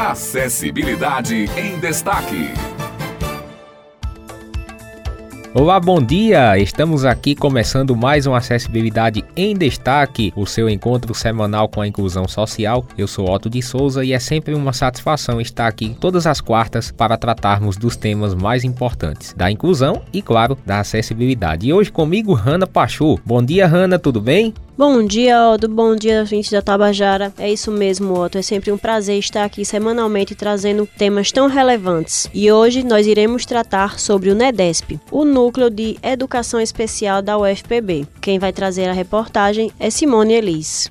Acessibilidade em Destaque. Olá, bom dia! Estamos aqui começando mais uma Acessibilidade em Destaque, o seu encontro semanal com a inclusão social. Eu sou Otto de Souza e é sempre uma satisfação estar aqui todas as quartas para tratarmos dos temas mais importantes da inclusão e, claro, da acessibilidade. E hoje comigo, Hanna Pachu. Bom dia, Hanna, tudo bem? Bom dia, Otto. Bom dia, gente da Tabajara. É isso mesmo, Otto. É sempre um prazer estar aqui semanalmente trazendo temas tão relevantes. E hoje nós iremos tratar sobre o NEDESP, o Núcleo de Educação Especial da UFPB. Quem vai trazer a reportagem é Simone Elis.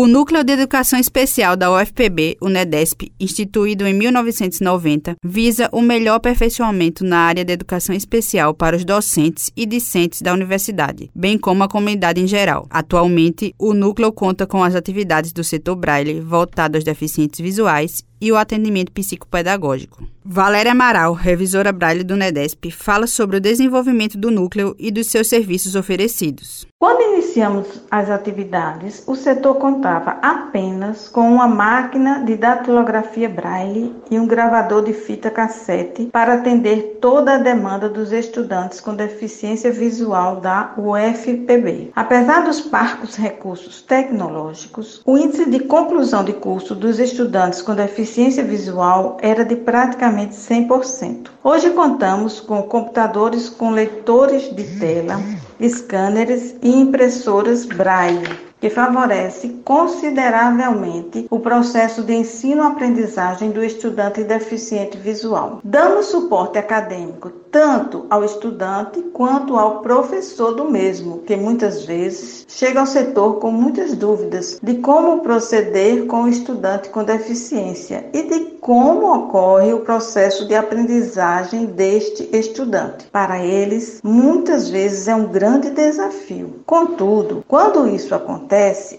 O Núcleo de Educação Especial da UFPB, o NEDESP, instituído em 1990, visa o melhor aperfeiçoamento na área de educação especial para os docentes e discentes da universidade, bem como a comunidade em geral. Atualmente, o núcleo conta com as atividades do setor Braille voltado aos deficientes visuais e o atendimento psicopedagógico. Valéria Amaral, revisora Braille do NEDESP, fala sobre o desenvolvimento do núcleo e dos seus serviços oferecidos. Quando iniciamos as atividades, o setor contava apenas com uma máquina de datilografia Braille e um gravador de fita cassete para atender toda a demanda dos estudantes com deficiência visual da UFPB. Apesar dos parcos recursos tecnológicos, o índice de conclusão de curso dos estudantes com deficiência visual era de praticamente 100%. Hoje contamos com computadores com leitores de tela, scanners e impressoras Braille que favorece consideravelmente o processo de ensino-aprendizagem do estudante deficiente visual. Damos suporte acadêmico tanto ao estudante quanto ao professor do mesmo, que muitas vezes chega ao setor com muitas dúvidas de como proceder com o estudante com deficiência e de como ocorre o processo de aprendizagem deste estudante. Para eles, muitas vezes é um grande desafio. Contudo, quando isso acontece,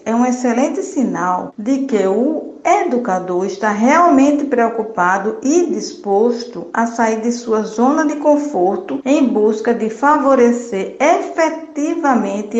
é um excelente sinal de que o educador está realmente preocupado e disposto a sair de sua zona de conforto em busca de favorecer efetivamente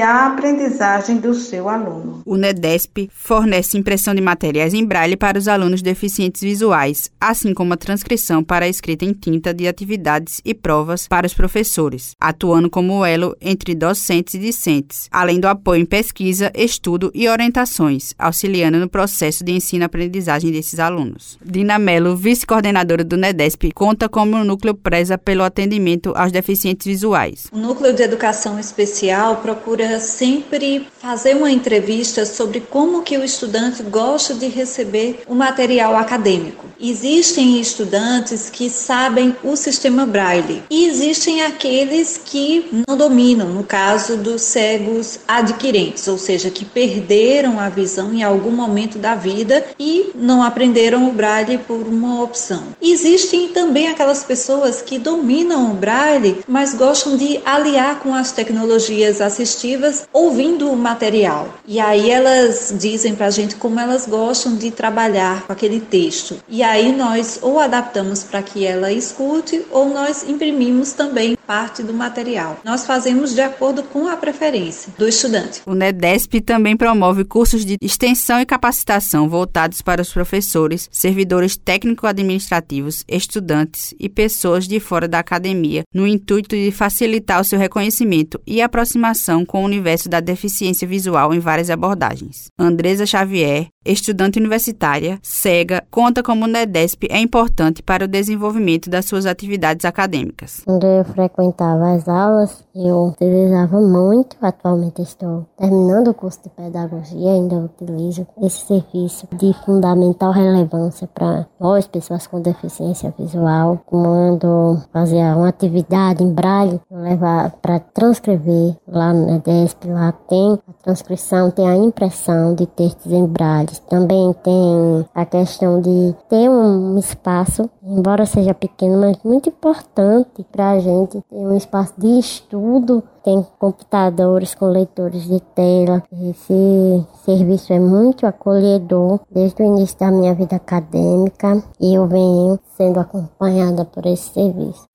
a aprendizagem do seu aluno. O NEDESP fornece impressão de materiais em braille para os alunos deficientes visuais, assim como a transcrição para a escrita em tinta de atividades e provas para os professores, atuando como elo entre docentes e discentes, além do apoio em pesquisa, estudo e orientações, auxiliando no processo de ensino aprendizagem desses alunos. Dina Mello, vice-coordenadora do NEDESP, conta como o núcleo preza pelo atendimento aos deficientes visuais. O núcleo de educação especial procura sempre fazer uma entrevista sobre como que o estudante gosta de receber o material acadêmico. Existem estudantes que sabem o sistema Braille e existem aqueles que não dominam, no caso dos cegos adquirentes, ou seja, que perderam a visão em algum momento da vida e não aprenderam o Braille por uma opção. Existem também aquelas pessoas que dominam o Braille, mas gostam de aliar com as tecnologias assistivas ouvindo o material. E aí elas dizem para a gente como elas gostam de trabalhar com aquele texto. E aí nós ou adaptamos para que ela escute ou nós imprimimos também parte do material. Nós fazemos de acordo com a preferência do estudante. O NEDESP também promove cursos de extensão e capacitação voltados para os professores, servidores técnico-administrativos, estudantes e pessoas de fora da academia, no intuito de facilitar o seu reconhecimento e aproximação com o universo da deficiência visual em várias abordagens. Andresa Xavier, estudante universitária, cega, conta como o NEDESP é importante para o desenvolvimento das suas atividades acadêmicas. Quando eu frequentava as aulas, eu utilizava muito, atualmente estou terminando o curso de pedagogia, ainda utilizo esse serviço de fundamental relevância para nós, pessoas com deficiência visual, quando fazia uma atividade em braille, levar para transcrever lá no NEDESP, lá tem a transcrição, tem a impressão de textos em braille também tem a questão de ter um espaço, embora seja pequeno, mas muito importante para a gente ter um espaço de estudo. Tem computadores com leitores de tela. Esse serviço é muito acolhedor desde o início da minha vida acadêmica e eu venho sendo acompanhada por esse serviço.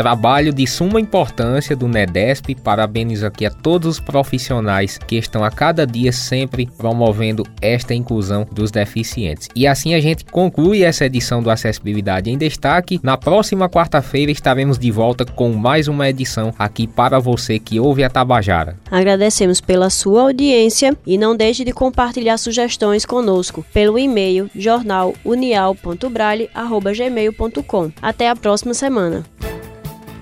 Trabalho de suma importância do NEDESP. Parabenizo aqui a todos os profissionais que estão a cada dia sempre promovendo esta inclusão dos deficientes. E assim a gente conclui essa edição do Acessibilidade em Destaque. Na próxima quarta-feira estaremos de volta com mais uma edição aqui para você que ouve a Tabajara. Agradecemos pela sua audiência e não deixe de compartilhar sugestões conosco pelo e-mail jornalunial.braille.gmail.com. Até a próxima semana.